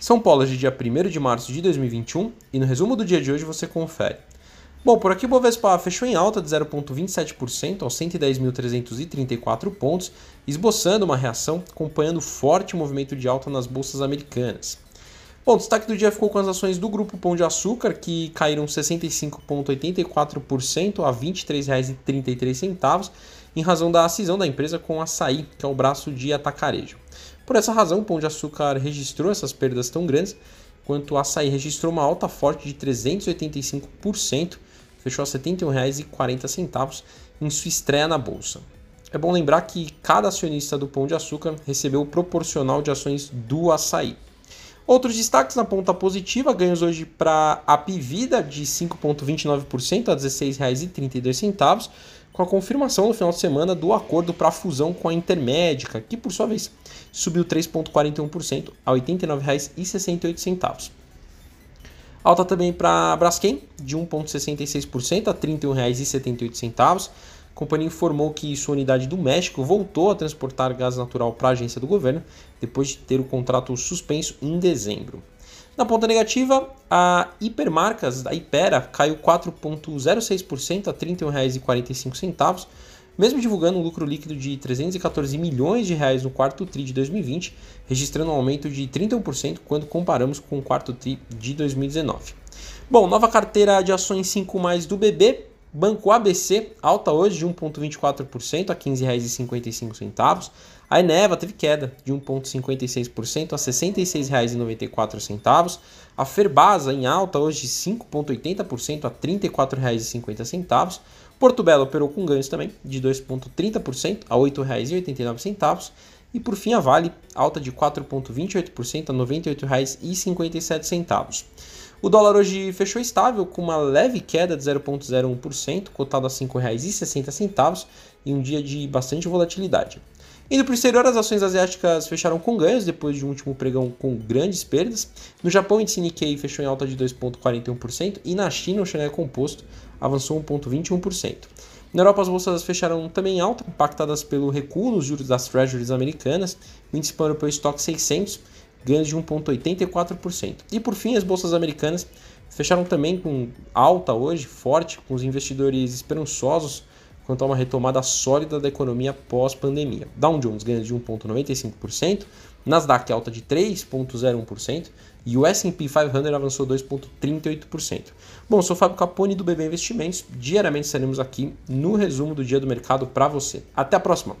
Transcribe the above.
São Paulo de dia 1 de março de 2021 e no resumo do dia de hoje você confere. Bom, por aqui o Bovespa fechou em alta de 0,27% aos 110.334 pontos, esboçando uma reação acompanhando forte movimento de alta nas bolsas americanas. Bom, o destaque do dia ficou com as ações do Grupo Pão de Açúcar, que caíram 65,84% a R$ 23,33, em razão da cisão da empresa com a Açaí, que é o braço de atacarejo. Por essa razão, o Pão de Açúcar registrou essas perdas tão grandes, enquanto o açaí registrou uma alta forte de 385%, fechou a R$ 71,40 em sua estreia na bolsa. É bom lembrar que cada acionista do Pão de Açúcar recebeu o proporcional de ações do açaí. Outros destaques na ponta positiva, ganhos hoje para a Pivida de 5,29% a R$ 16,32, com a confirmação no final de semana do acordo para a fusão com a Intermédica, que por sua vez subiu 3,41% a R$ 89,68. Alta também para a Braskem, de 1,66% a R$ 31,78. A companhia informou que sua unidade do México voltou a transportar gás natural para a agência do governo, depois de ter o contrato suspenso em dezembro. Na ponta negativa, a Hipermarcas da Ipera caiu 4,06% a R$ 31,45, mesmo divulgando um lucro líquido de 314 milhões de reais no quarto TRI de 2020, registrando um aumento de 31% quando comparamos com o quarto TRI de 2019. Bom, nova carteira de ações 5 mais do BB, Banco ABC, alta hoje de 1,24% a R$ 15,55. A Eneva teve queda de 1,56% a R$ 66,94. A Ferbasa em alta hoje de 5,80% a R$ 34,50. Porto Belo operou com ganhos também de 2,30% a R$ 8,89. E por fim a Vale, alta de 4,28% a R$ 98,57. O dólar hoje fechou estável, com uma leve queda de 0,01%, cotado a R$ 5,60 em um dia de bastante volatilidade. Indo para o exterior, as ações asiáticas fecharam com ganhos depois de um último pregão com grandes perdas. No Japão, o índice Nikkei fechou em alta de 2,41% e na China, o Xangai Composto avançou 1,21%. Na Europa, as bolsas fecharam também alta, impactadas pelo recuo nos juros das treasuries americanas. O índice pan-europeu Stock 600 ganhos de 1,84%. E por fim, as bolsas americanas fecharam também com alta hoje, forte, com os investidores esperançosos quanto a uma retomada sólida da economia pós-pandemia. Dow Jones ganha de 1,95%, Nasdaq alta de 3,01% e o S&P 500 avançou 2,38%. Bom, sou Fábio Capone do BB Investimentos. Diariamente estaremos aqui no resumo do dia do mercado para você. Até a próxima!